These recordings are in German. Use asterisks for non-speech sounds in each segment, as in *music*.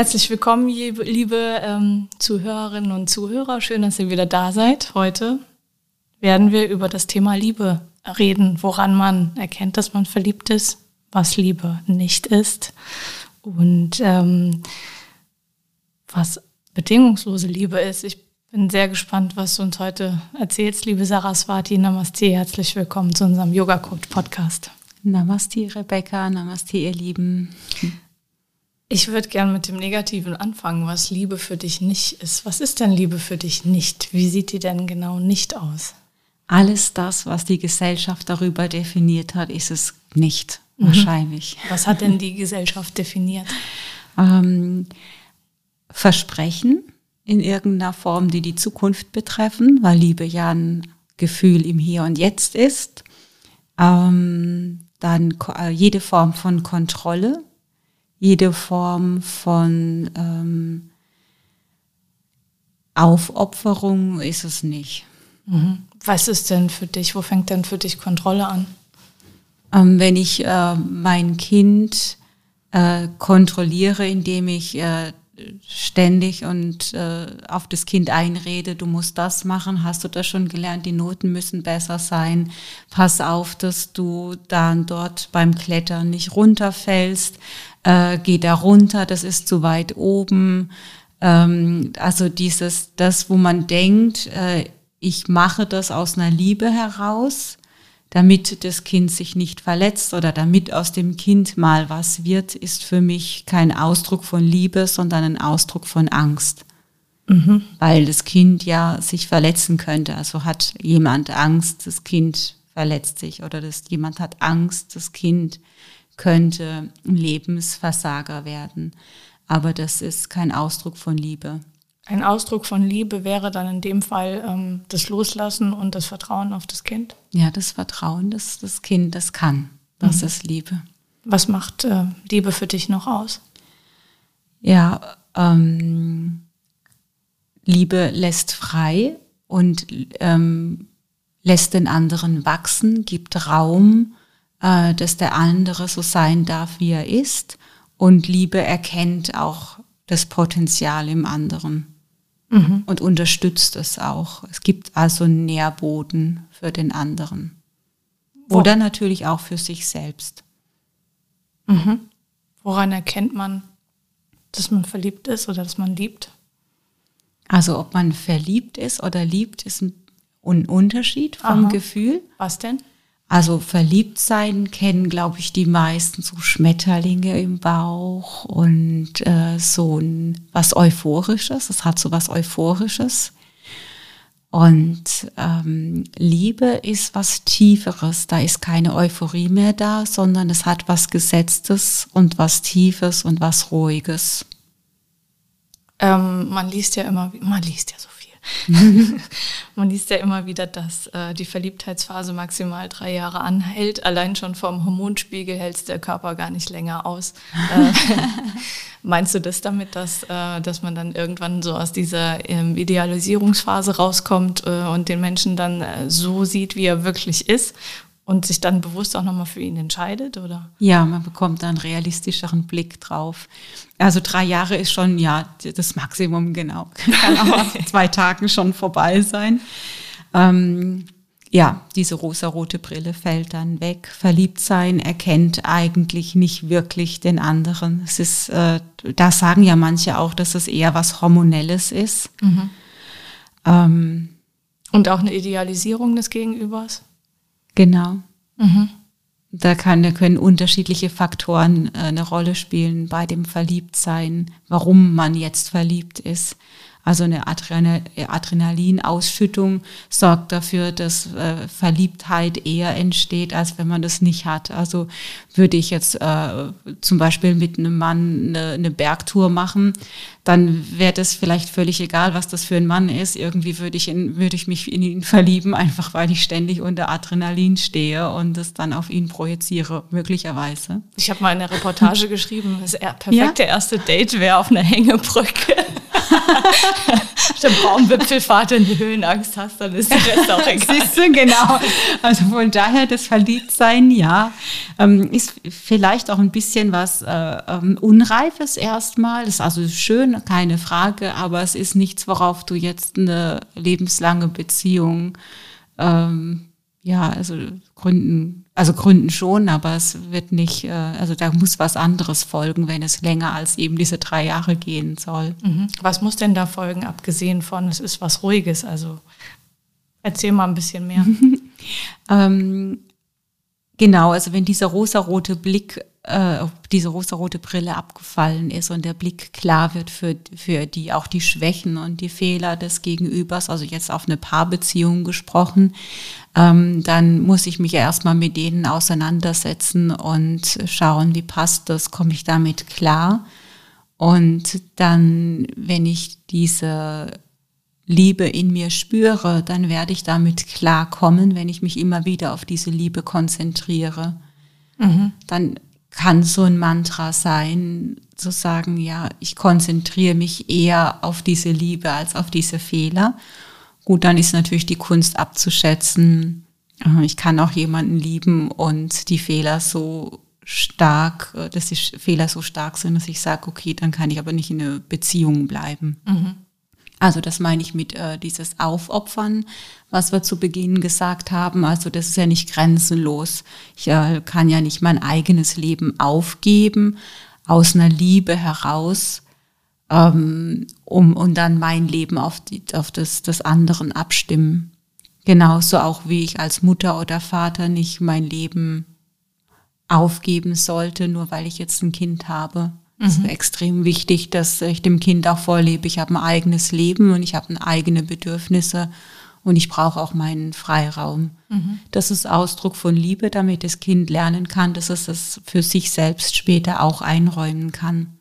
Herzlich willkommen, liebe ähm, Zuhörerinnen und Zuhörer. Schön, dass ihr wieder da seid. Heute werden wir über das Thema Liebe reden, woran man erkennt, dass man verliebt ist, was Liebe nicht ist und ähm, was bedingungslose Liebe ist. Ich bin sehr gespannt, was du uns heute erzählst, liebe Saraswati. Namaste, herzlich willkommen zu unserem Yoga Coach Podcast. Namaste, Rebecca. Namaste, ihr Lieben. Ich würde gern mit dem Negativen anfangen, was Liebe für dich nicht ist. Was ist denn Liebe für dich nicht? Wie sieht die denn genau nicht aus? Alles das, was die Gesellschaft darüber definiert hat, ist es nicht, mhm. wahrscheinlich. Was hat denn die Gesellschaft definiert? *laughs* ähm, Versprechen in irgendeiner Form, die die Zukunft betreffen, weil Liebe ja ein Gefühl im Hier und Jetzt ist. Ähm, dann äh, jede Form von Kontrolle, jede Form von ähm, Aufopferung ist es nicht. Mhm. Was ist denn für dich, wo fängt denn für dich Kontrolle an? Ähm, wenn ich äh, mein Kind äh, kontrolliere, indem ich äh, ständig und äh, auf das Kind einrede, du musst das machen, hast du das schon gelernt, die Noten müssen besser sein, pass auf, dass du dann dort beim Klettern nicht runterfällst, äh, geh da runter, das ist zu weit oben. Ähm, also dieses, das, wo man denkt, äh, ich mache das aus einer Liebe heraus, damit das Kind sich nicht verletzt oder damit aus dem Kind mal was wird, ist für mich kein Ausdruck von Liebe, sondern ein Ausdruck von Angst. Mhm. Weil das Kind ja sich verletzen könnte. Also hat jemand Angst, das Kind verletzt sich oder das, jemand hat Angst, das Kind könnte ein Lebensversager werden. Aber das ist kein Ausdruck von Liebe. Ein Ausdruck von Liebe wäre dann in dem Fall ähm, das Loslassen und das Vertrauen auf das Kind? Ja, das Vertrauen, dass das Kind das kann. Das mhm. ist Liebe. Was macht äh, Liebe für dich noch aus? Ja, ähm, Liebe lässt frei und ähm, lässt den anderen wachsen, gibt Raum äh, dass der andere so sein darf, wie er ist. Und Liebe erkennt auch das Potenzial im anderen mhm. und unterstützt es auch. Es gibt also einen Nährboden für den anderen. Oder natürlich auch für sich selbst. Mhm. Woran erkennt man, dass man verliebt ist oder dass man liebt? Also ob man verliebt ist oder liebt, ist ein Unterschied vom Aha. Gefühl. Was denn? Also verliebt sein kennen, glaube ich, die meisten so Schmetterlinge im Bauch und äh, so ein, was Euphorisches. Es hat so was Euphorisches. Und ähm, Liebe ist was Tieferes. Da ist keine Euphorie mehr da, sondern es hat was Gesetztes und was Tiefes und was Ruhiges. Ähm, man liest ja immer, man liest ja so *laughs* Man liest ja immer wieder, dass äh, die Verliebtheitsphase maximal drei Jahre anhält. Allein schon vom Hormonspiegel hält der Körper gar nicht länger aus. Äh, *laughs* meinst du das damit, dass, äh, dass man dann irgendwann so aus dieser ähm, Idealisierungsphase rauskommt äh, und den Menschen dann äh, so sieht, wie er wirklich ist und sich dann bewusst auch nochmal für ihn entscheidet, oder? Ja, man bekommt einen realistischeren Blick drauf. Also drei Jahre ist schon, ja, das Maximum, genau. *laughs* Kann auch nach *laughs* zwei Tagen schon vorbei sein. Ähm, ja, diese rosarote Brille fällt dann weg. Verliebt sein erkennt eigentlich nicht wirklich den anderen. Es ist, äh, da sagen ja manche auch, dass es eher was Hormonelles ist. Mhm. Ähm, Und auch eine Idealisierung des Gegenübers? Genau. Mhm. da, kann, da können unterschiedliche Faktoren äh, eine Rolle spielen bei dem Verliebtsein, warum man jetzt verliebt ist. Also eine Adrenalinausschüttung sorgt dafür, dass äh, Verliebtheit eher entsteht, als wenn man das nicht hat. Also würde ich jetzt äh, zum Beispiel mit einem Mann eine, eine Bergtour machen, dann wäre das vielleicht völlig egal, was das für ein Mann ist. Irgendwie würde ich, in, würde ich mich in ihn verlieben, einfach weil ich ständig unter Adrenalin stehe und das dann auf ihn projiziere, möglicherweise. Ich habe mal eine Reportage *laughs* geschrieben, das perfekte ja? erste Date wäre auf einer Hängebrücke. *laughs* der Baumwipfelfahrt in die Höhenangst hast, dann ist das auch egal. Siehst du, genau. Also von daher, das Verliebtsein, ja, ähm, ist vielleicht auch ein bisschen was äh, ähm, Unreifes erstmal. Das ist also schön, keine Frage, aber es ist nichts, worauf du jetzt eine lebenslange Beziehung ähm, ja, also gründen, also gründen schon, aber es wird nicht, äh, also da muss was anderes folgen, wenn es länger als eben diese drei Jahre gehen soll. Mhm. Was muss denn da folgen, abgesehen von, es ist was Ruhiges? Also erzähl mal ein bisschen mehr. *laughs* ähm, genau, also wenn dieser rosarote Blick äh, diese rosarote Brille abgefallen ist und der Blick klar wird für, für die auch die Schwächen und die Fehler des Gegenübers, also jetzt auf eine Paarbeziehung gesprochen, ähm, dann muss ich mich ja erstmal mit denen auseinandersetzen und schauen, wie passt das, komme ich damit klar. Und dann, wenn ich diese Liebe in mir spüre, dann werde ich damit klarkommen, wenn ich mich immer wieder auf diese Liebe konzentriere. Mhm. Dann kann so ein Mantra sein, zu sagen, ja, ich konzentriere mich eher auf diese Liebe als auf diese Fehler. Gut, dann ist natürlich die Kunst abzuschätzen. Äh, ich kann auch jemanden lieben und die Fehler so stark, äh, dass die Fehler so stark sind, dass ich sage, okay, dann kann ich aber nicht in einer Beziehung bleiben. Mhm. Also das meine ich mit äh, dieses Aufopfern, was wir zu Beginn gesagt haben. Also das ist ja nicht grenzenlos. Ich äh, kann ja nicht mein eigenes Leben aufgeben aus einer Liebe heraus, ähm, um und dann mein Leben auf, die, auf das des anderen abstimmen. Genauso auch wie ich als Mutter oder Vater nicht mein Leben aufgeben sollte, nur weil ich jetzt ein Kind habe. Es ist mhm. extrem wichtig, dass ich dem Kind auch vorlebe, ich habe ein eigenes Leben und ich habe eigene Bedürfnisse und ich brauche auch meinen Freiraum. Mhm. Das ist Ausdruck von Liebe, damit das Kind lernen kann, dass es das für sich selbst später auch einräumen kann.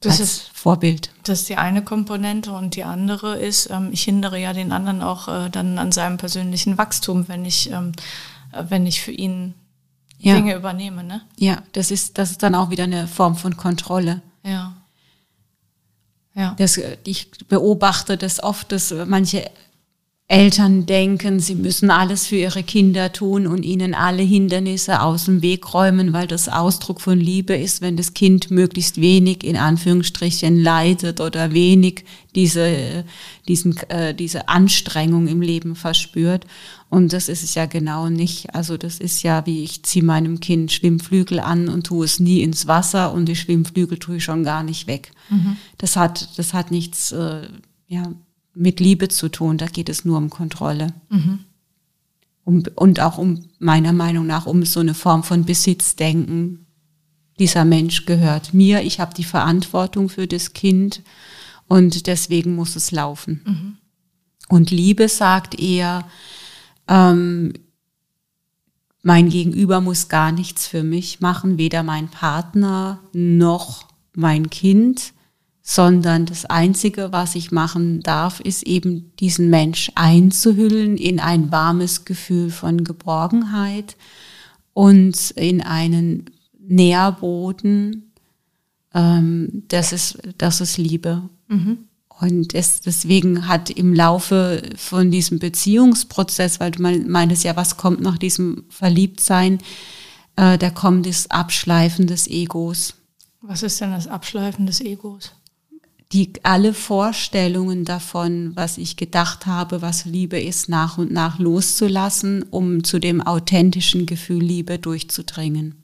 Das ist Vorbild. Das ist die eine Komponente und die andere ist, ähm, ich hindere ja den anderen auch äh, dann an seinem persönlichen Wachstum, wenn ich, ähm, äh, wenn ich für ihn ja. Dinge übernehme, ne? Ja, das ist, das ist dann auch wieder eine Form von Kontrolle. Ja. Ja. Das, ich beobachte das oft, dass manche Eltern denken, sie müssen alles für ihre Kinder tun und ihnen alle Hindernisse aus dem Weg räumen, weil das Ausdruck von Liebe ist, wenn das Kind möglichst wenig in Anführungsstrichen leidet oder wenig diese, diesen, äh, diese Anstrengung im Leben verspürt. Und das ist es ja genau nicht. Also das ist ja, wie ich ziehe meinem Kind Schwimmflügel an und tue es nie ins Wasser und die Schwimmflügel tue ich schon gar nicht weg. Mhm. Das hat, das hat nichts, äh, ja, mit Liebe zu tun. Da geht es nur um Kontrolle. Mhm. Um, und auch um, meiner Meinung nach, um so eine Form von Besitzdenken. Dieser Mensch gehört mir, ich habe die Verantwortung für das Kind und deswegen muss es laufen. Mhm. Und Liebe sagt eher, ähm, mein Gegenüber muss gar nichts für mich machen, weder mein Partner noch mein Kind sondern das Einzige, was ich machen darf, ist eben diesen Mensch einzuhüllen in ein warmes Gefühl von Geborgenheit und in einen Nährboden. Ähm, das, ist, das ist Liebe. Mhm. Und es, deswegen hat im Laufe von diesem Beziehungsprozess, weil du meintest ja, was kommt nach diesem Verliebtsein, äh, da kommt das Abschleifen des Egos. Was ist denn das Abschleifen des Egos? Die alle Vorstellungen davon, was ich gedacht habe, was Liebe ist, nach und nach loszulassen, um zu dem authentischen Gefühl Liebe durchzudringen.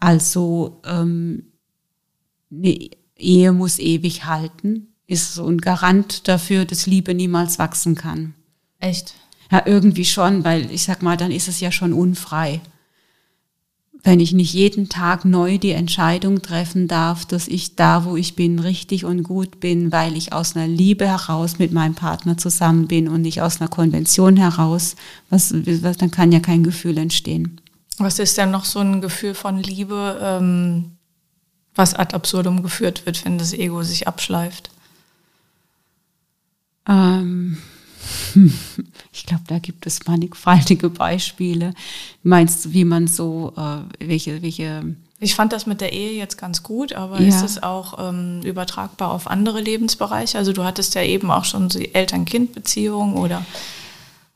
Also ähm, eine Ehe muss ewig halten, ist so ein Garant dafür, dass Liebe niemals wachsen kann. Echt? Ja, irgendwie schon, weil ich sag mal, dann ist es ja schon unfrei. Wenn ich nicht jeden Tag neu die Entscheidung treffen darf, dass ich da, wo ich bin, richtig und gut bin, weil ich aus einer Liebe heraus mit meinem Partner zusammen bin und nicht aus einer Konvention heraus, was, was dann kann ja kein Gefühl entstehen. Was ist denn noch so ein Gefühl von Liebe, ähm, was ad absurdum geführt wird, wenn das Ego sich abschleift? Ähm *laughs* Ich glaube, da gibt es mannigfaltige Beispiele. Meinst du, wie man so, äh, welche, welche. Ich fand das mit der Ehe jetzt ganz gut, aber ja. ist es auch ähm, übertragbar auf andere Lebensbereiche? Also du hattest ja eben auch schon die Eltern-Kind-Beziehung oder?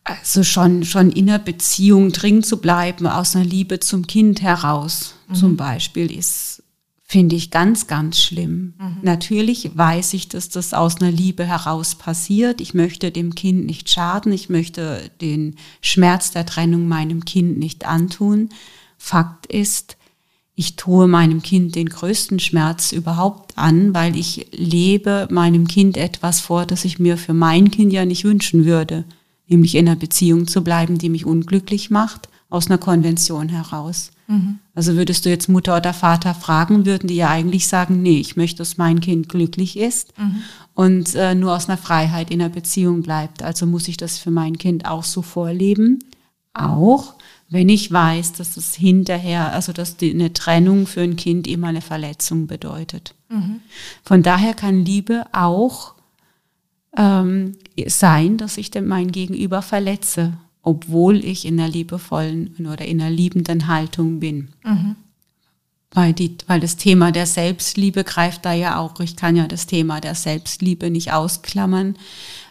Also schon, schon in der Beziehung drin zu bleiben, aus einer Liebe zum Kind heraus mhm. zum Beispiel, ist finde ich ganz, ganz schlimm. Mhm. Natürlich weiß ich, dass das aus einer Liebe heraus passiert. Ich möchte dem Kind nicht schaden. Ich möchte den Schmerz der Trennung meinem Kind nicht antun. Fakt ist, ich tue meinem Kind den größten Schmerz überhaupt an, weil ich lebe meinem Kind etwas vor, das ich mir für mein Kind ja nicht wünschen würde, nämlich in einer Beziehung zu bleiben, die mich unglücklich macht, aus einer Konvention heraus. Mhm. Also würdest du jetzt Mutter oder Vater fragen, würden die ja eigentlich sagen, nee, ich möchte, dass mein Kind glücklich ist mhm. und äh, nur aus einer Freiheit in einer Beziehung bleibt. Also muss ich das für mein Kind auch so vorleben. Auch wenn ich weiß, dass es hinterher, also dass die, eine Trennung für ein Kind immer eine Verletzung bedeutet. Mhm. Von daher kann Liebe auch ähm, sein, dass ich mein Gegenüber verletze obwohl ich in einer liebevollen oder in einer liebenden Haltung bin. Mhm. Weil, die, weil das Thema der Selbstliebe greift da ja auch. Ich kann ja das Thema der Selbstliebe nicht ausklammern,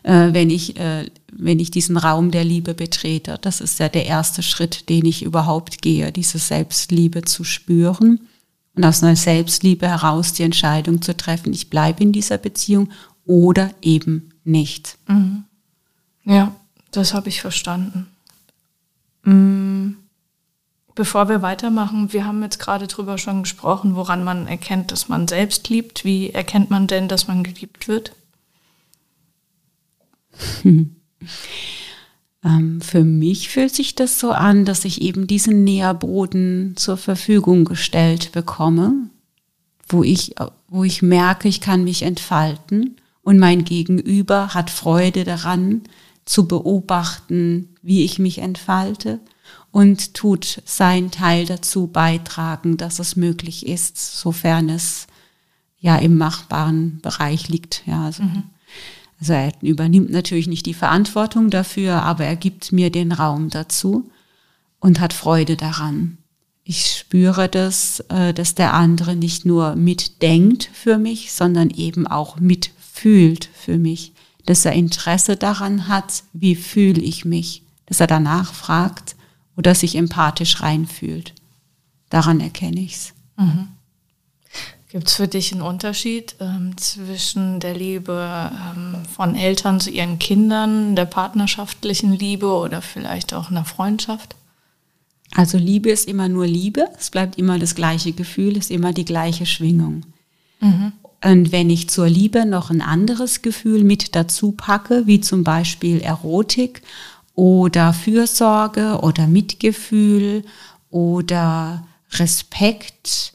äh, wenn, ich, äh, wenn ich diesen Raum der Liebe betrete. Das ist ja der erste Schritt, den ich überhaupt gehe, diese Selbstliebe zu spüren und aus einer Selbstliebe heraus die Entscheidung zu treffen, ich bleibe in dieser Beziehung oder eben nicht. Mhm. Ja. Das habe ich verstanden. Mm, bevor wir weitermachen, wir haben jetzt gerade drüber schon gesprochen, woran man erkennt, dass man selbst liebt. Wie erkennt man denn, dass man geliebt wird? *laughs* Ähm, für mich fühlt sich das so an, dass ich eben diesen Nährboden zur Verfügung gestellt bekomme, wo ich, wo ich merke, ich kann mich entfalten und mein Gegenüber hat Freude daran, zu beobachten, wie ich mich entfalte und tut seinen Teil dazu beitragen, dass es möglich ist, sofern es ja im machbaren Bereich liegt. Ja, also, mhm. also er übernimmt natürlich nicht die Verantwortung dafür, aber er gibt mir den Raum dazu und hat Freude daran. Ich spüre das, äh, dass der andere nicht nur mitdenkt für mich, sondern eben auch mitfühlt für mich dass er Interesse daran hat, wie fühle ich mich, dass er danach fragt oder sich empathisch reinfühlt. Daran erkenne ich es. Mhm. Gibt es für dich einen Unterschied ähm, zwischen der Liebe ähm, von Eltern zu ihren Kindern, der partnerschaftlichen Liebe oder vielleicht auch einer Freundschaft? Also Liebe ist immer nur Liebe, es bleibt immer das gleiche Gefühl, ist immer die gleiche Schwingung. Mhm. Und wenn ich zur Liebe noch ein anderes Gefühl mit dazu packe, wie zum Beispiel Erotik oder Fürsorge oder Mitgefühl oder Respekt,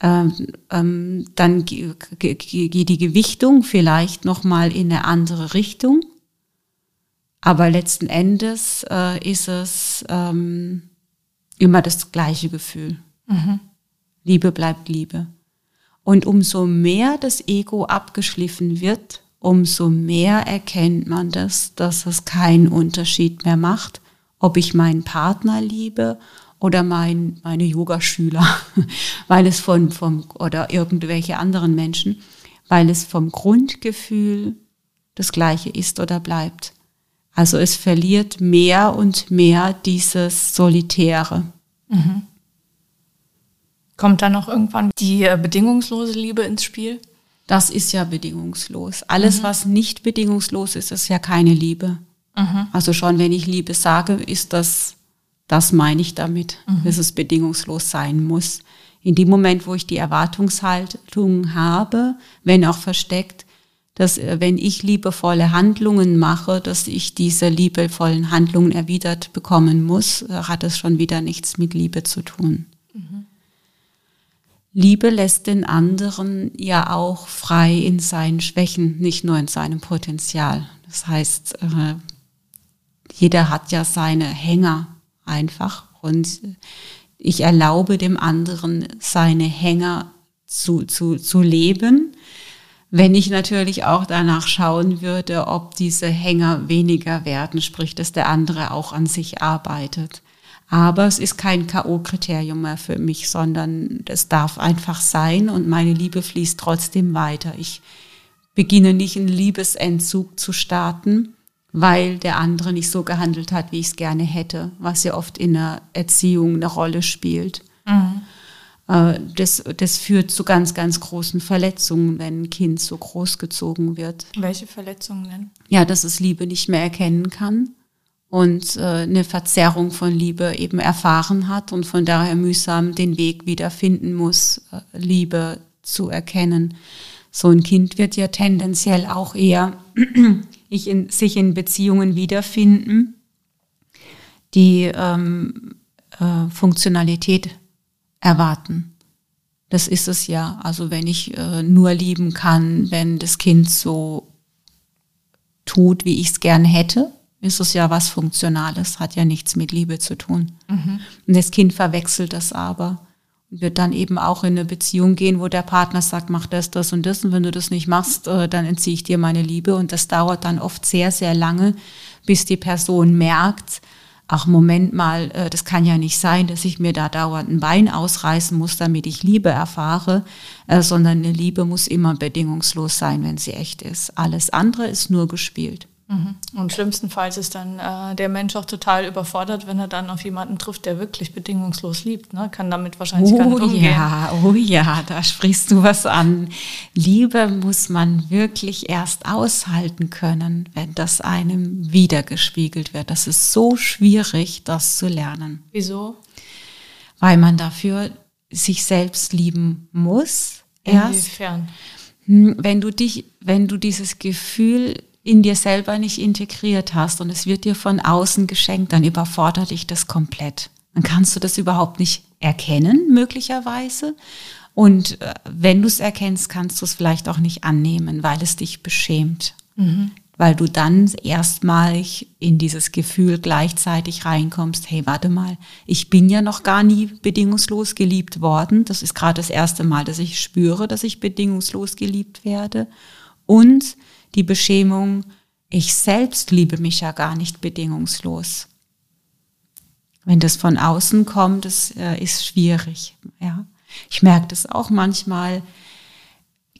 ähm, ähm, dann geht die Gewichtung vielleicht noch mal in eine andere Richtung. Aber letzten Endes äh, ist es ähm, immer das gleiche Gefühl. Mhm. Liebe bleibt Liebe. Und umso mehr das Ego abgeschliffen wird, umso mehr erkennt man das, dass es keinen Unterschied mehr macht, ob ich meinen Partner liebe oder mein, meine Yogaschüler, *laughs* weil es von, vom, oder irgendwelche anderen Menschen, weil es vom Grundgefühl das gleiche ist oder bleibt. Also es verliert mehr und mehr dieses Solitäre. Mhm. Kommt dann noch irgendwann die äh, bedingungslose Liebe ins Spiel? Das ist ja bedingungslos. Alles, mhm. was nicht bedingungslos ist, ist ja keine Liebe. Mhm. Also schon, wenn ich Liebe sage, ist das, das meine ich damit, mhm. dass es bedingungslos sein muss. In dem Moment, wo ich die Erwartungshaltung habe, wenn auch versteckt, dass äh, wenn ich liebevolle Handlungen mache, dass ich diese liebevollen Handlungen erwidert bekommen muss, hat es schon wieder nichts mit Liebe zu tun. Liebe lässt den anderen ja auch frei in seinen Schwächen, nicht nur in seinem Potenzial. Das heißt, äh, jeder hat ja seine Hänger einfach und ich erlaube dem anderen seine Hänger zu, zu, zu leben, wenn ich natürlich auch danach schauen würde, ob diese Hänger weniger werden, sprich, dass der andere auch an sich arbeitet. Aber es ist kein K.O.-Kriterium mehr für mich, sondern es darf einfach sein und meine Liebe fließt trotzdem weiter. Ich beginne nicht einen Liebesentzug zu starten, weil der andere nicht so gehandelt hat, wie ich es gerne hätte, was ja oft in der Erziehung eine Rolle spielt. Mhm. Äh, das, das führt zu ganz, ganz großen Verletzungen, wenn ein Kind so großgezogen wird. Welche Verletzungen denn? Ja, dass es Liebe nicht mehr erkennen kann und äh, eine Verzerrung von Liebe eben erfahren hat und von daher mühsam den Weg wiederfinden muss, äh, Liebe zu erkennen. So ein Kind wird ja tendenziell auch eher *clears throat* in, sich in Beziehungen wiederfinden, die ähm, äh, Funktionalität erwarten. Das ist es ja. Also wenn ich äh, nur lieben kann, wenn das Kind so tut, wie ich es gern hätte, ist es ja was Funktionales, hat ja nichts mit Liebe zu tun. Mhm. Und das Kind verwechselt das aber und wird dann eben auch in eine Beziehung gehen, wo der Partner sagt, mach das, das und das und wenn du das nicht machst, äh, dann entziehe ich dir meine Liebe und das dauert dann oft sehr, sehr lange, bis die Person merkt, ach Moment mal, äh, das kann ja nicht sein, dass ich mir da dauernd ein Bein ausreißen muss, damit ich Liebe erfahre, äh, sondern eine Liebe muss immer bedingungslos sein, wenn sie echt ist. Alles andere ist nur gespielt. Mhm. Und schlimmstenfalls ist dann äh, der Mensch auch total überfordert, wenn er dann auf jemanden trifft, der wirklich bedingungslos liebt. Ne? Kann damit wahrscheinlich oh, gar nicht umgehen. Ja, oh ja, da sprichst du was an. Liebe muss man wirklich erst aushalten können, wenn das einem wiedergespiegelt wird. Das ist so schwierig, das zu lernen. Wieso? Weil man dafür sich selbst lieben muss. Inwiefern? Hm, wenn du dich, wenn du dieses Gefühl in dir selber nicht integriert hast und es wird dir von außen geschenkt, dann überfordert dich das komplett. Dann kannst du das überhaupt nicht erkennen, möglicherweise. Und äh, wenn du es erkennst, kannst du es vielleicht auch nicht annehmen, weil es dich beschämt. Mhm. Weil du dann erstmalig in dieses Gefühl gleichzeitig reinkommst, hey, warte mal, ich bin ja noch gar nie bedingungslos geliebt worden. Das ist gerade das erste Mal, dass ich spüre, dass ich bedingungslos geliebt werde. Und die Beschämung, ich selbst liebe mich ja gar nicht bedingungslos. Wenn das von außen kommt, das äh, ist schwierig. Ja. Ich merke das auch manchmal,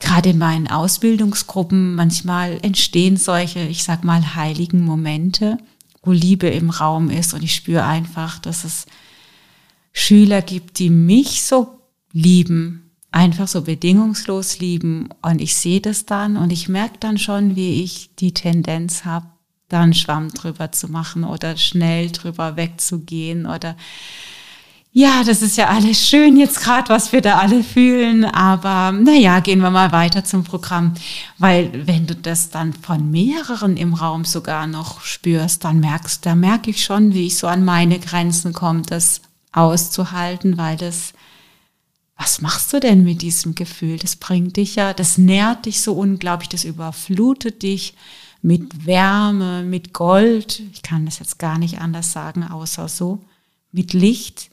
gerade in meinen Ausbildungsgruppen, manchmal entstehen solche, ich sag mal, heiligen Momente, wo Liebe im Raum ist und ich spüre einfach, dass es Schüler gibt, die mich so lieben, einfach so bedingungslos lieben. Und ich sehe das dann und ich merke dann schon, wie ich die Tendenz habe, dann Schwamm drüber zu machen oder schnell drüber wegzugehen oder ja, das ist ja alles schön jetzt gerade, was wir da alle fühlen, aber naja, gehen wir mal weiter zum Programm, weil wenn du das dann von mehreren im Raum sogar noch spürst, dann merkst, da merke ich schon, wie ich so an meine Grenzen komme, das auszuhalten, weil das was machst du denn mit diesem Gefühl? Das bringt dich ja, das nährt dich so unglaublich, das überflutet dich mit Wärme, mit Gold. Ich kann das jetzt gar nicht anders sagen, außer so, mit Licht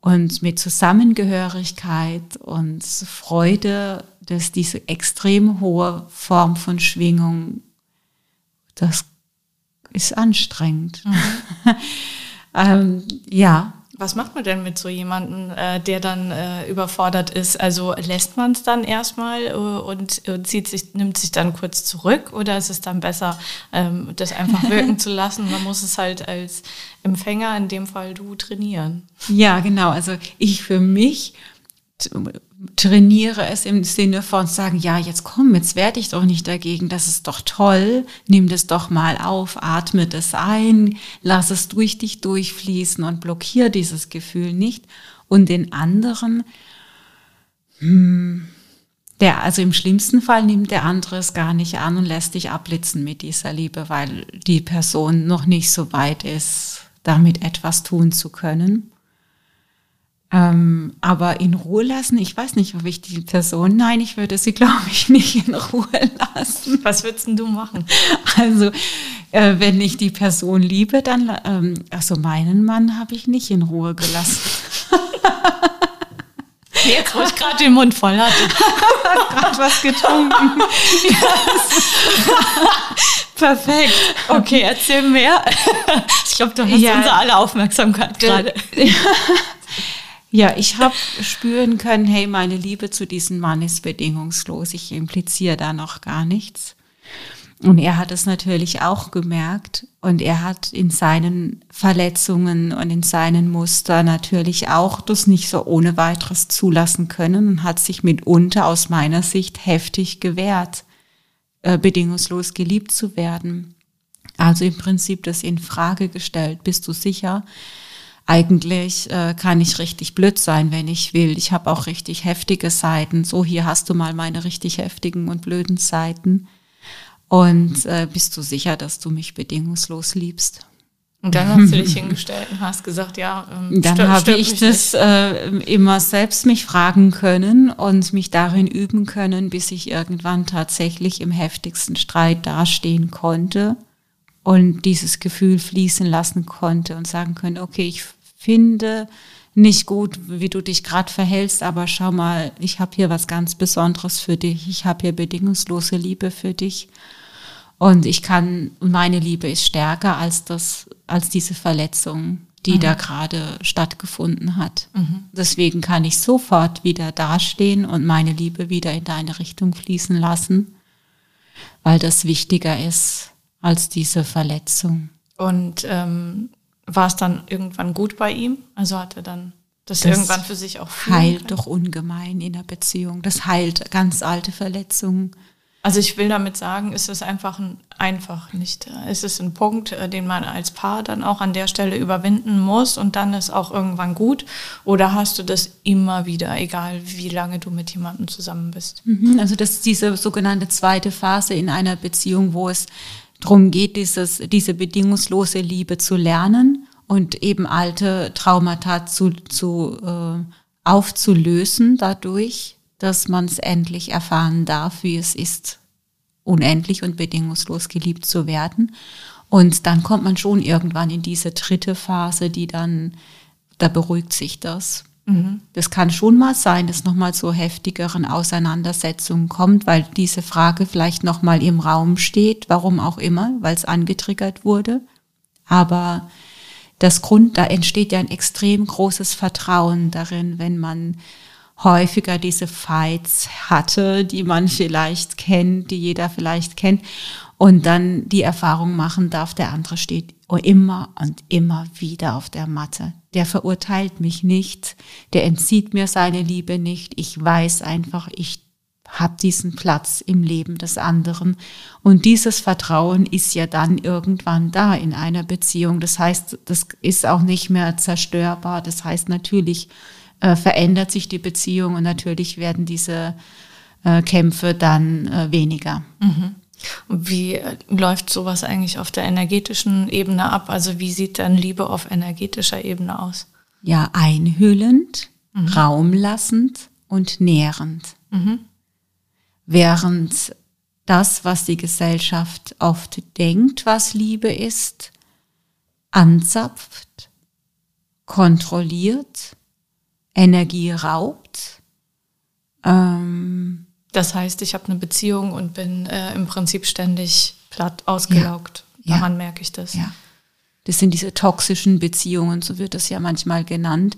und mit Zusammengehörigkeit und Freude, dass diese extrem hohe Form von Schwingung, das ist anstrengend. Mhm. *laughs* ähm, ja, was macht man denn mit so jemandem, äh, der dann äh, überfordert ist? Also lässt man es dann erstmal äh, und, und zieht sich, nimmt sich dann kurz zurück oder ist es dann besser, ähm, das einfach *laughs* wirken zu lassen? Man muss es halt als Empfänger, in dem Fall du, trainieren. Ja, genau. Also ich für mich trainiere es im Sinne von sagen, ja, jetzt komm, jetzt werde ich doch nicht dagegen, das ist doch toll, nimm das doch mal auf, atme das ein, lass es durch dich durchfließen und blockiere dieses Gefühl nicht. Und den anderen, hm, der, also im schlimmsten Fall nimmt der andere es gar nicht an und lässt dich abblitzen mit dieser Liebe, weil die Person noch nicht so weit ist, damit etwas tun zu können. Ähm, aber in Ruhe lassen, ich weiß nicht, ob ich die Person, nein, ich würde sie, glaube ich, nicht in Ruhe lassen. Was würdest du machen? Also, äh, wenn ich die Person liebe, dann, ähm, also meinen Mann habe ich nicht in Ruhe gelassen. *laughs* Jetzt, wo ich gerade den Mund voll hatte. *laughs* gerade was getrunken. *laughs* Perfekt. Okay, erzähl mehr. Ich glaube, du hast ja. unsere alle Aufmerksamkeit gerade. Ja, ich habe spüren können, hey, meine Liebe zu diesem Mann ist bedingungslos. Ich impliziere da noch gar nichts. Und er hat es natürlich auch gemerkt und er hat in seinen Verletzungen und in seinen Muster natürlich auch das nicht so ohne weiteres zulassen können und hat sich mitunter aus meiner Sicht heftig gewehrt, äh, bedingungslos geliebt zu werden. Also im Prinzip das in Frage gestellt. Bist du sicher? Eigentlich äh, kann ich richtig blöd sein, wenn ich will. Ich habe auch richtig heftige Seiten. So, hier hast du mal meine richtig heftigen und blöden Seiten. Und äh, bist du sicher, dass du mich bedingungslos liebst? Und dann hast du dich hingestellt und hast gesagt, ja. Ähm, *laughs* dann habe ich das äh, immer selbst mich fragen können und mich darin üben können, bis ich irgendwann tatsächlich im heftigsten Streit dastehen konnte und dieses Gefühl fließen lassen konnte und sagen können, okay, ich finde nicht gut, wie du dich gerade verhältst, aber schau mal, ich habe hier was ganz Besonderes für dich. Ich habe hier bedingungslose Liebe für dich. Und ich kann, meine Liebe ist stärker als das, als diese Verletzung, die mhm. da gerade stattgefunden hat. Mhm. Deswegen kann ich sofort wieder dastehen und meine Liebe wieder in deine Richtung fließen lassen, weil das wichtiger ist als diese Verletzung. Und ähm, war es dann irgendwann gut bei ihm? Also hat er dann das, das irgendwann für sich auch heilt doch ungemein in der Beziehung. Das heilt ganz alte Verletzungen. Also ich will damit sagen, ist es einfach ein, einfach nicht. Ist es ein Punkt, äh, den man als Paar dann auch an der Stelle überwinden muss und dann ist auch irgendwann gut? Oder hast du das immer wieder, egal wie lange du mit jemandem zusammen bist? Mhm, also das ist diese sogenannte zweite Phase in einer Beziehung, wo es darum geht, dieses, diese bedingungslose Liebe zu lernen und eben alte Traumata zu, zu äh, aufzulösen dadurch, dass man es endlich erfahren darf, wie es ist, unendlich und bedingungslos geliebt zu werden. Und dann kommt man schon irgendwann in diese dritte Phase, die dann, da beruhigt sich das. Mhm. Das kann schon mal sein, dass nochmal zu heftigeren Auseinandersetzungen kommt, weil diese Frage vielleicht nochmal im Raum steht, warum auch immer, weil es angetriggert wurde. Aber das Grund, da entsteht ja ein extrem großes Vertrauen darin, wenn man häufiger diese Fights hatte, die man vielleicht kennt, die jeder vielleicht kennt und dann die Erfahrung machen darf, der andere steht immer und immer wieder auf der Matte. Der verurteilt mich nicht, der entzieht mir seine Liebe nicht. Ich weiß einfach, ich habe diesen Platz im Leben des anderen. Und dieses Vertrauen ist ja dann irgendwann da in einer Beziehung. Das heißt, das ist auch nicht mehr zerstörbar. Das heißt, natürlich äh, verändert sich die Beziehung und natürlich werden diese äh, Kämpfe dann äh, weniger. Mhm. Wie äh, läuft sowas eigentlich auf der energetischen Ebene ab? Also wie sieht dann Liebe auf energetischer Ebene aus? Ja, einhüllend, mhm. raumlassend und nährend. Mhm. Während das, was die Gesellschaft oft denkt, was Liebe ist, anzapft, kontrolliert Energie raubt. Ähm, das heißt, ich habe eine Beziehung und bin äh, im Prinzip ständig platt ausgelaugt. Ja, Daran ja, merke ich das. Ja. Das sind diese toxischen Beziehungen, so wird das ja manchmal genannt,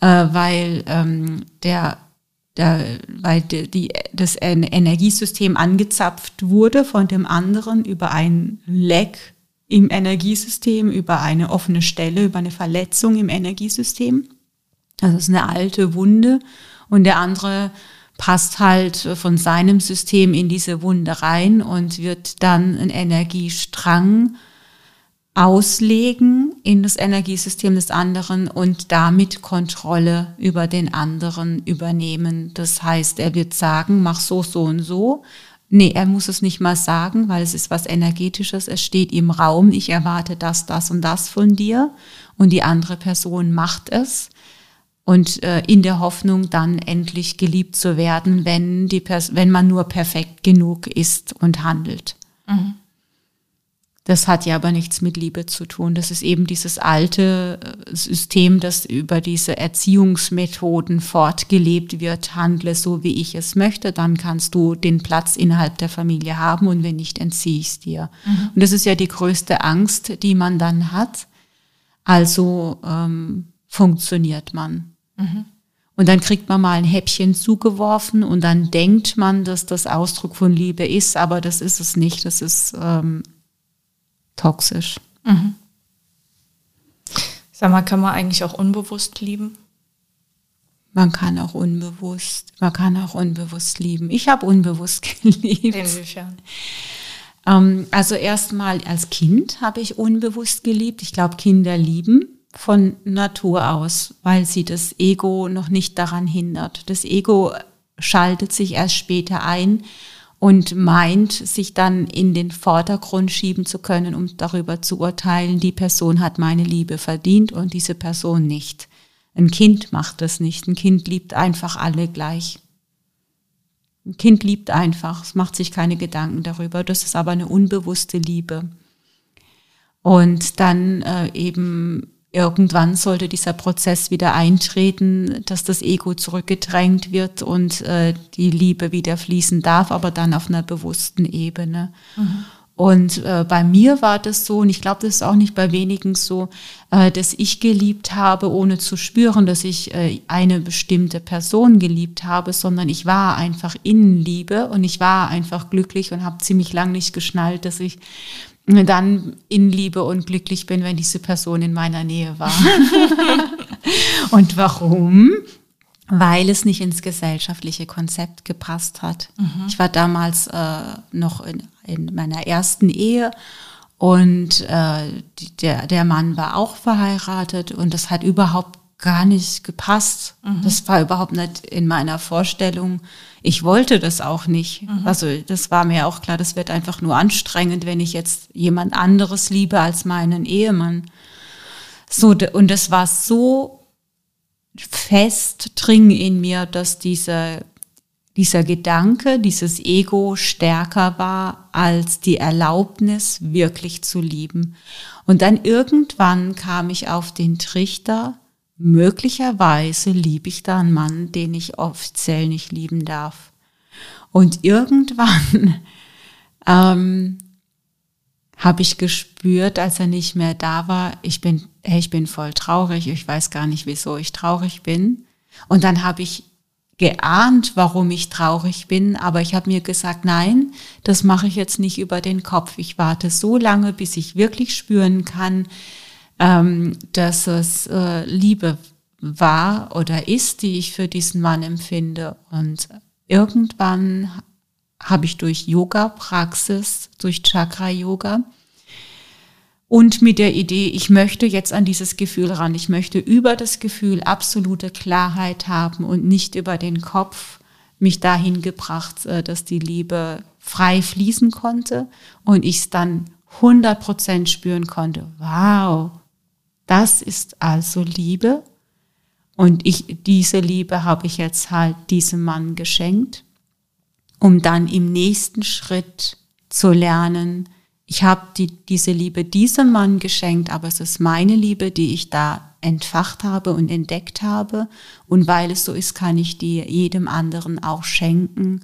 äh, weil ähm, der, der, weil die, die, das Energiesystem angezapft wurde von dem anderen über ein Leck im Energiesystem, über eine offene Stelle, über eine Verletzung im Energiesystem. Das ist eine alte Wunde und der andere passt halt von seinem System in diese Wunde rein und wird dann einen Energiestrang auslegen in das Energiesystem des anderen und damit Kontrolle über den anderen übernehmen. Das heißt, er wird sagen, mach so, so und so. Nee, er muss es nicht mal sagen, weil es ist was Energetisches. Es steht im Raum, ich erwarte das, das und das von dir. Und die andere Person macht es und äh, in der Hoffnung dann endlich geliebt zu werden, wenn die Pers wenn man nur perfekt genug ist und handelt. Mhm. Das hat ja aber nichts mit Liebe zu tun. Das ist eben dieses alte äh, System, das über diese Erziehungsmethoden fortgelebt wird. Handle so, wie ich es möchte, dann kannst du den Platz innerhalb der Familie haben und wenn nicht, entziehe ich es dir. Mhm. Und das ist ja die größte Angst, die man dann hat. Also ähm, funktioniert man. Mhm. Und dann kriegt man mal ein Häppchen zugeworfen und dann denkt man, dass das Ausdruck von Liebe ist, aber das ist es nicht. Das ist ähm, toxisch. Mhm. Sag mal, kann man eigentlich auch unbewusst lieben? Man kann auch unbewusst, man kann auch unbewusst lieben. Ich habe unbewusst *laughs* geliebt. Inwiefern? Ähm, also erstmal als Kind habe ich unbewusst geliebt. Ich glaube, Kinder lieben von Natur aus, weil sie das Ego noch nicht daran hindert. Das Ego schaltet sich erst später ein und meint, sich dann in den Vordergrund schieben zu können, um darüber zu urteilen, die Person hat meine Liebe verdient und diese Person nicht. Ein Kind macht das nicht. Ein Kind liebt einfach alle gleich. Ein Kind liebt einfach, es macht sich keine Gedanken darüber. Das ist aber eine unbewusste Liebe. Und dann äh, eben irgendwann sollte dieser Prozess wieder eintreten, dass das Ego zurückgedrängt wird und äh, die Liebe wieder fließen darf, aber dann auf einer bewussten Ebene. Mhm. Und äh, bei mir war das so, und ich glaube, das ist auch nicht bei wenigen so, äh, dass ich geliebt habe, ohne zu spüren, dass ich äh, eine bestimmte Person geliebt habe, sondern ich war einfach in Liebe und ich war einfach glücklich und habe ziemlich lang nicht geschnallt, dass ich dann in Liebe und glücklich bin, wenn diese Person in meiner Nähe war. *laughs* und warum? Weil es nicht ins gesellschaftliche Konzept gepasst hat. Mhm. Ich war damals äh, noch in, in, meiner ersten Ehe und äh, der, der Mann war auch verheiratet und das hat überhaupt gar nicht gepasst. Mhm. Das war überhaupt nicht in meiner Vorstellung. Ich wollte das auch nicht. Mhm. Also das war mir auch klar, das wird einfach nur anstrengend, wenn ich jetzt jemand anderes liebe als meinen Ehemann. So, und das war so fest dring in mir, dass dieser, dieser Gedanke, dieses Ego stärker war als die Erlaubnis, wirklich zu lieben. Und dann irgendwann kam ich auf den Trichter, möglicherweise liebe ich da einen Mann, den ich offiziell nicht lieben darf. Und irgendwann *laughs* ähm, habe ich gespürt, als er nicht mehr da war, ich bin, hey, ich bin voll traurig, ich weiß gar nicht, wieso ich traurig bin. Und dann habe ich geahnt, warum ich traurig bin, aber ich habe mir gesagt, nein, das mache ich jetzt nicht über den Kopf. Ich warte so lange, bis ich wirklich spüren kann, ähm, dass es äh, Liebe war oder ist, die ich für diesen Mann empfinde. Und irgendwann habe ich durch Yoga-Praxis, durch Chakra-Yoga und mit der Idee, ich möchte jetzt an dieses Gefühl ran, ich möchte über das Gefühl absolute Klarheit haben und nicht über den Kopf mich dahin gebracht, äh, dass die Liebe frei fließen konnte und ich es dann 100 Prozent spüren konnte. Wow, das ist also Liebe. Und ich, diese Liebe habe ich jetzt halt diesem Mann geschenkt, um dann im nächsten Schritt zu lernen, ich habe die, diese Liebe diesem Mann geschenkt, aber es ist meine Liebe, die ich da entfacht habe und entdeckt habe. Und weil es so ist, kann ich die jedem anderen auch schenken,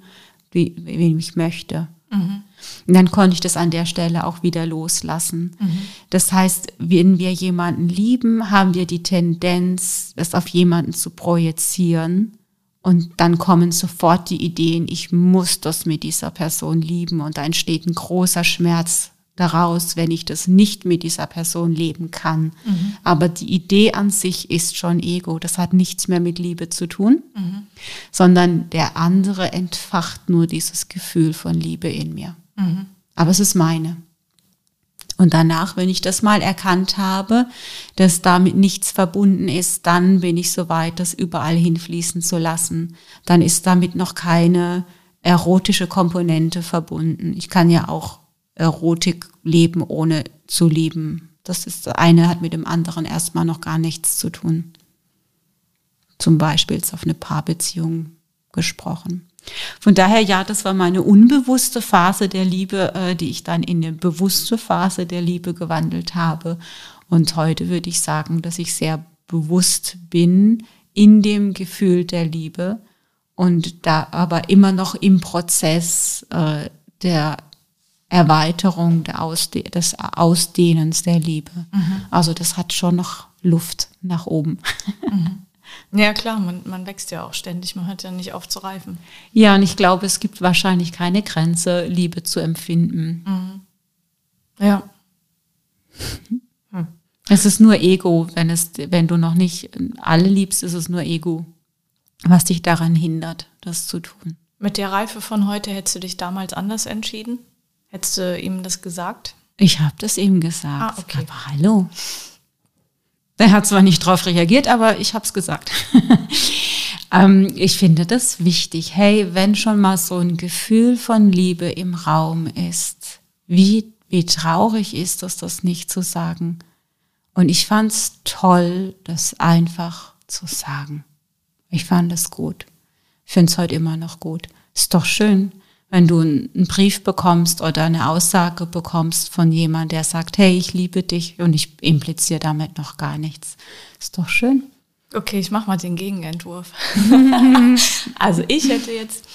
wie, wie ich möchte. Mhm. Und dann konnte ich das an der Stelle auch wieder loslassen. Mhm. Das heißt, wenn wir jemanden lieben, haben wir die Tendenz, es auf jemanden zu projizieren. Und dann kommen sofort die Ideen, ich muss das mit dieser Person lieben. Und da entsteht ein großer Schmerz daraus, wenn ich das nicht mit dieser Person leben kann. Mhm. Aber die Idee an sich ist schon Ego. Das hat nichts mehr mit Liebe zu tun, mhm. sondern der andere entfacht nur dieses Gefühl von Liebe in mir. Mhm. Aber es ist meine. Und danach, wenn ich das mal erkannt habe, dass damit nichts verbunden ist, dann bin ich so weit, das überall hinfließen zu lassen. Dann ist damit noch keine erotische Komponente verbunden. Ich kann ja auch Erotik leben, ohne zu lieben. Das ist, das eine hat mit dem anderen erstmal noch gar nichts zu tun. zum Beispiel jetzt auf eine Paarbeziehung gesprochen. Von daher, ja, das war meine unbewusste Phase der Liebe, äh, die ich dann in eine bewusste Phase der Liebe gewandelt habe. Und heute würde ich sagen, dass ich sehr bewusst bin in dem Gefühl der Liebe und da aber immer noch im Prozess äh, der Erweiterung, der Ausde des Ausdehnens der Liebe. Mhm. Also das hat schon noch Luft nach oben. Mhm. Ja, klar, man, man wächst ja auch ständig, man hört ja nicht auf zu reifen. Ja, und ich glaube, es gibt wahrscheinlich keine Grenze, Liebe zu empfinden. Mhm. Ja. Hm. *laughs* Es ist nur Ego, wenn es, wenn du noch nicht alle liebst, ist es nur Ego, was dich daran hindert, das zu tun. Mit der Reife von heute hättest du dich damals anders entschieden? Hättest du ihm das gesagt? Ich habe das ihm gesagt. Ah, okay. Aber hallo. Der hat zwar nicht darauf reagiert, aber ich habe es gesagt. *laughs* ähm, ich finde das wichtig. Hey, wenn schon mal so ein Gefühl von Liebe im Raum ist, wie, wie traurig ist es, das nicht zu sagen. Und ich fand es toll, das einfach zu sagen. Ich fand es gut. Ich finde es heute immer noch gut. Ist doch schön, wenn du einen Brief bekommst oder eine Aussage bekommst von jemandem, der sagt, hey, ich liebe dich und ich impliziere damit noch gar nichts. Ist doch schön. Okay, ich mache mal den Gegenentwurf. *laughs* also ich hätte jetzt,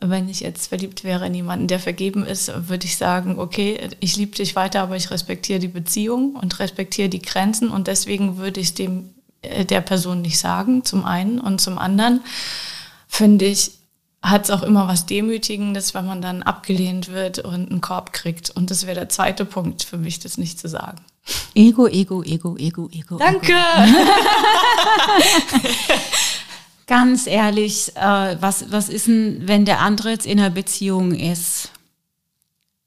wenn ich jetzt verliebt wäre in jemanden, der vergeben ist, würde ich sagen, okay, ich liebe dich weiter, aber ich respektiere die Beziehung und respektiere die Grenzen und deswegen würde ich dem äh, der Person nicht sagen, zum einen und zum anderen finde ich, hat es auch immer was Demütigendes, wenn man dann abgelehnt wird und einen Korb kriegt. Und das wäre der zweite Punkt für mich, das nicht zu sagen. Ego, Ego, Ego, Ego, Ego. Danke! Ego. *laughs* Ganz ehrlich, äh, was, was ist denn, wenn der andere jetzt in einer Beziehung ist?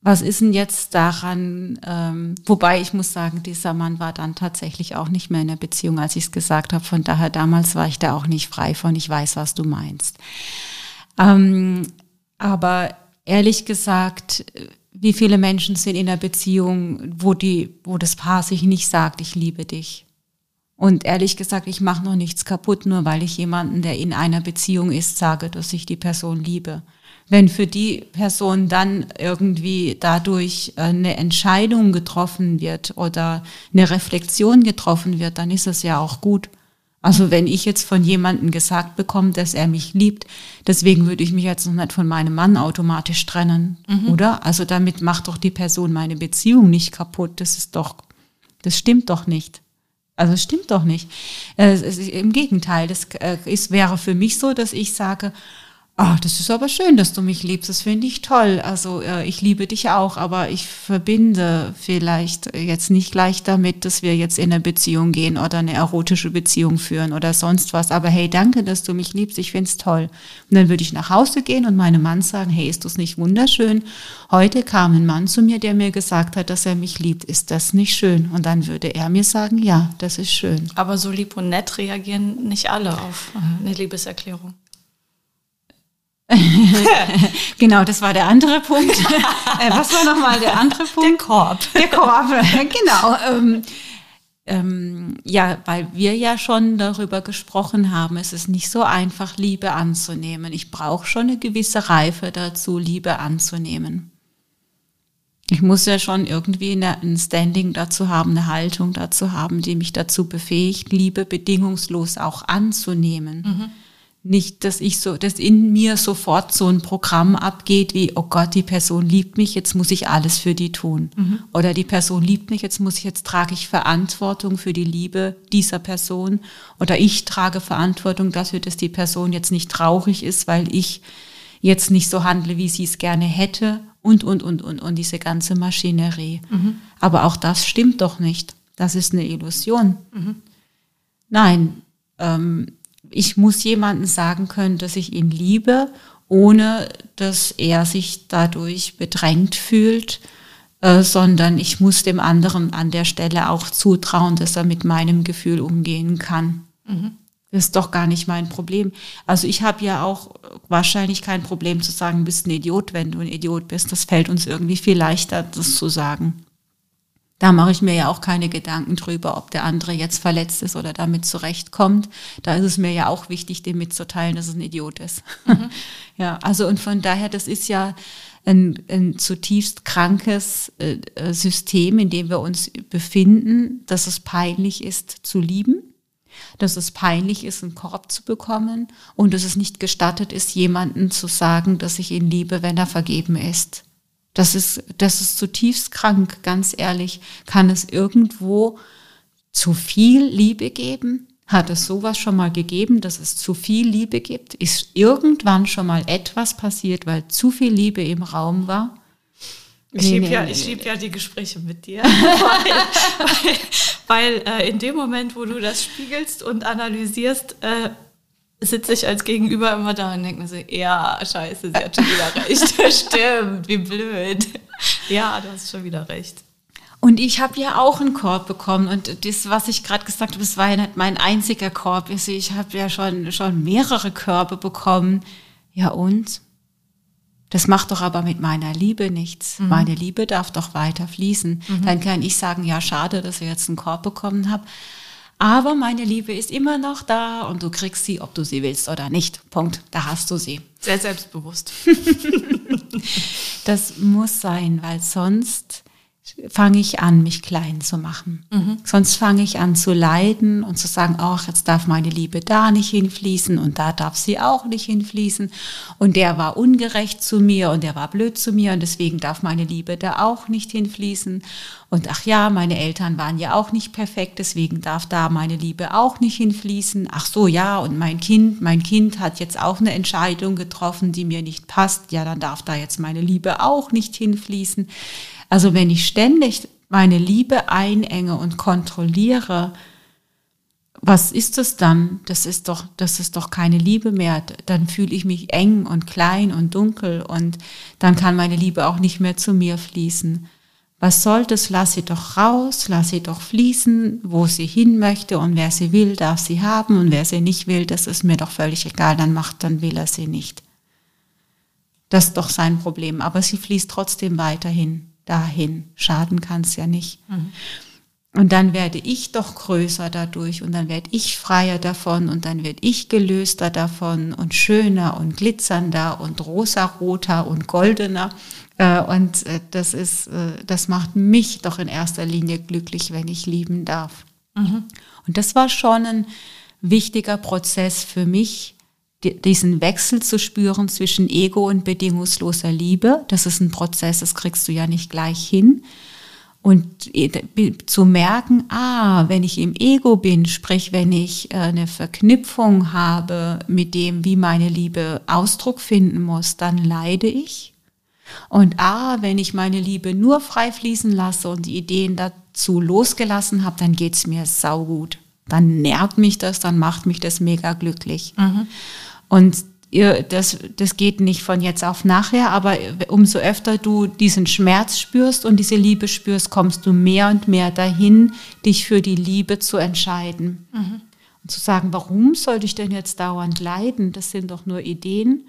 Was ist denn jetzt daran? Ähm, wobei ich muss sagen, dieser Mann war dann tatsächlich auch nicht mehr in der Beziehung, als ich es gesagt habe. Von daher damals war ich da auch nicht frei von. Ich weiß, was du meinst. Ähm, aber ehrlich gesagt, wie viele Menschen sind in einer Beziehung, wo die, wo das Paar sich nicht sagt, ich liebe dich. Und ehrlich gesagt, ich mache noch nichts kaputt, nur weil ich jemanden, der in einer Beziehung ist, sage, dass ich die Person liebe. Wenn für die Person dann irgendwie dadurch eine Entscheidung getroffen wird oder eine Reflexion getroffen wird, dann ist es ja auch gut. Also wenn ich jetzt von jemandem gesagt bekomme, dass er mich liebt, deswegen würde ich mich jetzt noch nicht von meinem Mann automatisch trennen, mhm. oder? Also damit macht doch die Person meine Beziehung nicht kaputt. Das ist doch, das stimmt doch nicht. Also es stimmt doch nicht. Äh, Im Gegenteil, das äh, ist, wäre für mich so, dass ich sage, Ah, das ist aber schön, dass du mich liebst. Das finde ich toll. Also äh, ich liebe dich auch, aber ich verbinde vielleicht jetzt nicht gleich damit, dass wir jetzt in eine Beziehung gehen oder eine erotische Beziehung führen oder sonst was. Aber hey, danke, dass du mich liebst. Ich finde es toll. Und dann würde ich nach Hause gehen und meinem Mann sagen, hey, ist das nicht wunderschön? Heute kam ein Mann zu mir, der mir gesagt hat, dass er mich liebt. Ist das nicht schön? Und dann würde er mir sagen, ja, das ist schön. Aber so lieb und nett reagieren nicht alle auf äh, eine Liebeserklärung. *laughs* genau, das war der andere Punkt. *laughs* äh, was war nochmal der andere Punkt? Der Korb. Der Korb, *laughs* genau. Ähm, ähm, ja, weil wir ja schon darüber gesprochen haben, es ist nicht so einfach, Liebe anzunehmen. Ich brauche schon eine gewisse Reife dazu, Liebe anzunehmen. Ich muss ja schon irgendwie eine, ein Standing dazu haben, eine Haltung dazu haben, die mich dazu befähigt, Liebe bedingungslos auch anzunehmen. Mhm nicht, dass ich so, dass in mir sofort so ein Programm abgeht wie, oh Gott, die Person liebt mich, jetzt muss ich alles für die tun. Mhm. Oder die Person liebt mich, jetzt muss ich, jetzt trage ich Verantwortung für die Liebe dieser Person. Oder ich trage Verantwortung dafür, dass die Person jetzt nicht traurig ist, weil ich jetzt nicht so handle, wie sie es gerne hätte. Und, und, und, und, und diese ganze Maschinerie. Mhm. Aber auch das stimmt doch nicht. Das ist eine Illusion. Mhm. Nein, ähm, ich muss jemanden sagen können, dass ich ihn liebe, ohne dass er sich dadurch bedrängt fühlt, äh, sondern ich muss dem anderen an der Stelle auch zutrauen, dass er mit meinem Gefühl umgehen kann. Mhm. Das ist doch gar nicht mein Problem. Also ich habe ja auch wahrscheinlich kein Problem zu sagen, du bist ein Idiot, wenn du ein Idiot bist. Das fällt uns irgendwie viel leichter, das zu sagen. Da mache ich mir ja auch keine Gedanken drüber, ob der andere jetzt verletzt ist oder damit zurechtkommt. Da ist es mir ja auch wichtig, dem mitzuteilen, dass es ein Idiot ist. Mhm. *laughs* ja, also und von daher, das ist ja ein, ein zutiefst krankes äh, äh, System, in dem wir uns befinden, dass es peinlich ist zu lieben, dass es peinlich ist, einen Korb zu bekommen und dass es nicht gestattet ist, jemanden zu sagen, dass ich ihn liebe, wenn er vergeben ist. Das ist, das ist zutiefst krank, ganz ehrlich. Kann es irgendwo zu viel Liebe geben? Hat es sowas schon mal gegeben, dass es zu viel Liebe gibt? Ist irgendwann schon mal etwas passiert, weil zu viel Liebe im Raum war? Ich nee, liebe nee, ja, nee, lieb ja die Gespräche mit dir, *laughs* weil, weil, weil äh, in dem Moment, wo du das spiegelst und analysierst, äh, sitze ich als Gegenüber immer da und denke mir so, ja, scheiße, sie hat schon wieder *laughs* recht. *laughs* Stimmt, wie blöd. Ja, du hast schon wieder recht. Und ich habe ja auch einen Korb bekommen. Und das, was ich gerade gesagt habe, das war ja nicht mein einziger Korb. Ich habe ja schon, schon mehrere Körbe bekommen. Ja und? Das macht doch aber mit meiner Liebe nichts. Mhm. Meine Liebe darf doch weiter fließen. Mhm. Dann kann ich sagen, ja, schade, dass ich jetzt einen Korb bekommen habe. Aber meine Liebe ist immer noch da und du kriegst sie, ob du sie willst oder nicht. Punkt. Da hast du sie. Sehr selbstbewusst. *laughs* das muss sein, weil sonst fange ich an, mich klein zu machen. Mhm. Sonst fange ich an zu leiden und zu sagen, ach, jetzt darf meine Liebe da nicht hinfließen und da darf sie auch nicht hinfließen. Und der war ungerecht zu mir und der war blöd zu mir und deswegen darf meine Liebe da auch nicht hinfließen. Und ach ja, meine Eltern waren ja auch nicht perfekt, deswegen darf da meine Liebe auch nicht hinfließen. Ach so, ja, und mein Kind, mein Kind hat jetzt auch eine Entscheidung getroffen, die mir nicht passt. Ja, dann darf da jetzt meine Liebe auch nicht hinfließen. Also wenn ich ständig meine Liebe einenge und kontrolliere, was ist das dann? Das ist doch, das ist doch keine Liebe mehr. Dann fühle ich mich eng und klein und dunkel und dann kann meine Liebe auch nicht mehr zu mir fließen. Was soll das? Lass sie doch raus, lass sie doch fließen, wo sie hin möchte und wer sie will, darf sie haben und wer sie nicht will, das ist mir doch völlig egal, dann macht, dann will er sie nicht. Das ist doch sein Problem, aber sie fließt trotzdem weiterhin dahin. Schaden kann es ja nicht. Mhm. Und dann werde ich doch größer dadurch und dann werde ich freier davon und dann werde ich gelöster davon und schöner und glitzernder und rosaroter und goldener. Äh, und äh, das ist, äh, das macht mich doch in erster Linie glücklich, wenn ich lieben darf. Mhm. Und das war schon ein wichtiger Prozess für mich, diesen Wechsel zu spüren zwischen Ego und bedingungsloser Liebe. Das ist ein Prozess, das kriegst du ja nicht gleich hin. Und zu merken, ah, wenn ich im Ego bin, sprich, wenn ich äh, eine Verknüpfung habe mit dem, wie meine Liebe Ausdruck finden muss, dann leide ich. Und ah, wenn ich meine Liebe nur frei fließen lasse und die Ideen dazu losgelassen habe, dann geht's mir saugut. Dann nährt mich das, dann macht mich das mega glücklich. Mhm. Und ihr, das, das geht nicht von jetzt auf nachher, aber umso öfter du diesen Schmerz spürst und diese Liebe spürst, kommst du mehr und mehr dahin, dich für die Liebe zu entscheiden. Mhm. Und zu sagen, warum sollte ich denn jetzt dauernd leiden? Das sind doch nur Ideen.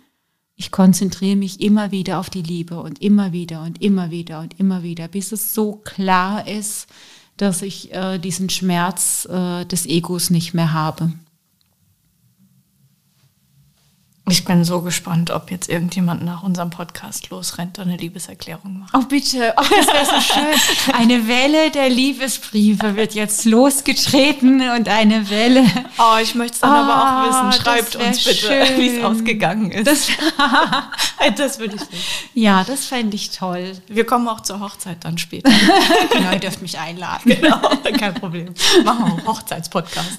Ich konzentriere mich immer wieder auf die Liebe und immer wieder und immer wieder und immer wieder, bis es so klar ist, dass ich äh, diesen Schmerz äh, des Egos nicht mehr habe. Ich bin so gespannt, ob jetzt irgendjemand nach unserem Podcast losrennt und eine Liebeserklärung macht. Oh bitte, oh, das wäre so schön. *laughs* Eine Welle der Liebesbriefe wird jetzt losgetreten und eine Welle. Oh, ich möchte es dann oh, aber auch ah, wissen. Schreibt uns bitte, wie es ausgegangen ist. Das, *laughs* das würde ich nicht. Ja, das fände ich toll. Wir kommen auch zur Hochzeit dann später. *laughs* genau, ihr dürft mich einladen. Genau, kein Problem. Machen wir einen Hochzeitspodcast.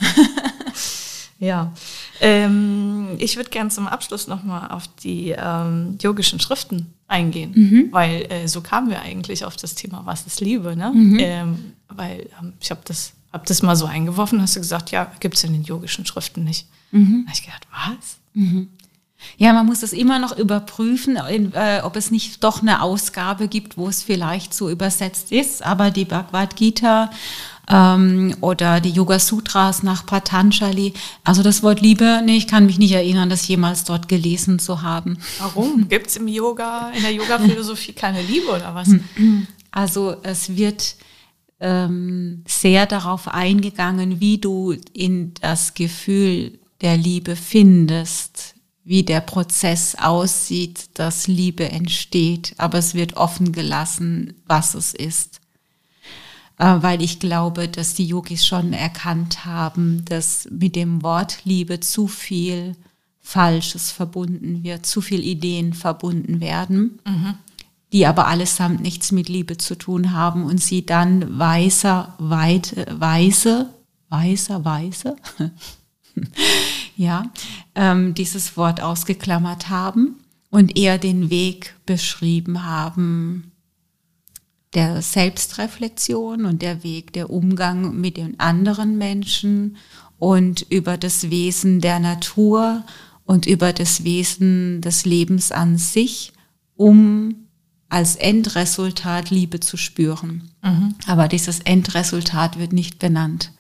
Ja, ähm, ich würde gerne zum Abschluss nochmal auf die ähm, yogischen Schriften eingehen, mhm. weil äh, so kamen wir eigentlich auf das Thema, was ist Liebe, ne? Mhm. Ähm, weil ähm, ich habe das, hab das mal so eingeworfen, hast du gesagt, ja, gibt es in den yogischen Schriften nicht. Mhm. Da habe ich gedacht, was? Mhm. Ja, man muss es immer noch überprüfen, äh, ob es nicht doch eine Ausgabe gibt, wo es vielleicht so übersetzt ist. Aber die Bhagavad Gita ähm, oder die Yoga Sutras nach Patanjali. Also das Wort Liebe, nee, ich kann mich nicht erinnern, das jemals dort gelesen zu haben. Warum? *laughs* Gibt es im Yoga, in der Yoga-Philosophie keine Liebe oder was? *clears throat* Also es wird ähm, sehr darauf eingegangen, wie du in das Gefühl der Liebe findest, wie der Prozess aussieht, dass Liebe entsteht. Aber es wird offen gelassen, was es ist. Äh, weil ich glaube, dass die Yogis schon erkannt haben, dass mit dem Wort Liebe zu viel Falsches verbunden wird, zu viel Ideen verbunden werden. Mhm die aber allesamt nichts mit Liebe zu tun haben und sie dann weiser, weit, weise, weiser, weise, *laughs* ja, ähm, dieses Wort ausgeklammert haben und eher den Weg beschrieben haben der Selbstreflexion und der Weg der Umgang mit den anderen Menschen und über das Wesen der Natur und über das Wesen des Lebens an sich, um als Endresultat Liebe zu spüren. Mhm. Aber dieses Endresultat wird nicht benannt.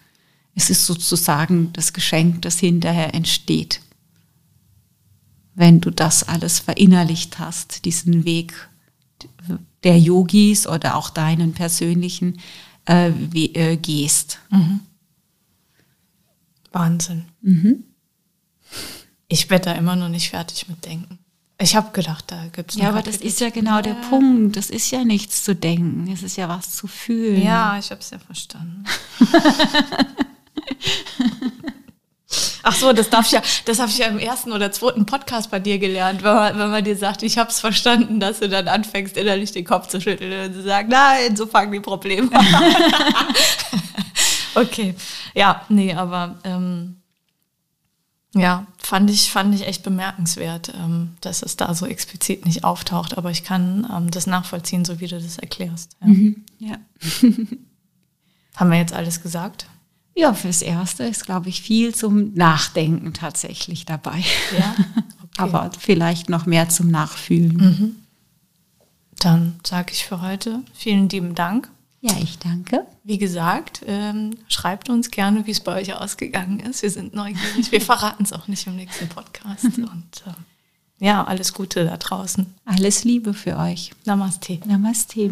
Es ist sozusagen das Geschenk, das hinterher entsteht. Wenn du das alles verinnerlicht hast, diesen Weg der Yogis oder auch deinen persönlichen äh, wie, äh, gehst. Mhm. Wahnsinn. Mhm. Ich werde da immer noch nicht fertig mit denken. Ich habe gedacht, da gibt es. Ja, aber das ist ja genau der Punkt. Das ist ja nichts zu denken. Es ist ja was zu fühlen. Ja, ich habe es ja verstanden. *laughs* Ach so, das darf ich ja, das habe ich ja im ersten oder zweiten Podcast bei dir gelernt, wenn man, wenn man dir sagt, ich habe es verstanden, dass du dann anfängst, innerlich den Kopf zu schütteln und zu sagen, nein, so fangen die Probleme an. *laughs* okay, ja, nee, aber ähm, ja, fand ich, fand ich echt bemerkenswert, ähm, dass es da so explizit nicht auftaucht. Aber ich kann ähm, das nachvollziehen, so wie du das erklärst. Ja. Mhm, ja. Haben wir jetzt alles gesagt? Ja, fürs Erste ist, glaube ich, viel zum Nachdenken tatsächlich dabei. Ja. *laughs* Okay. Aber vielleicht noch mehr zum Nachfühlen. Mhm. Dann sage ich für heute vielen lieben Dank. Ja, ich danke. Wie gesagt, ähm, schreibt uns gerne, wie es bei euch ausgegangen ist. Wir sind neugierig. Wir verraten es auch nicht im nächsten Podcast. *laughs* Und äh, ja, alles Gute da draußen. Alles Liebe für euch. Namaste. Namaste.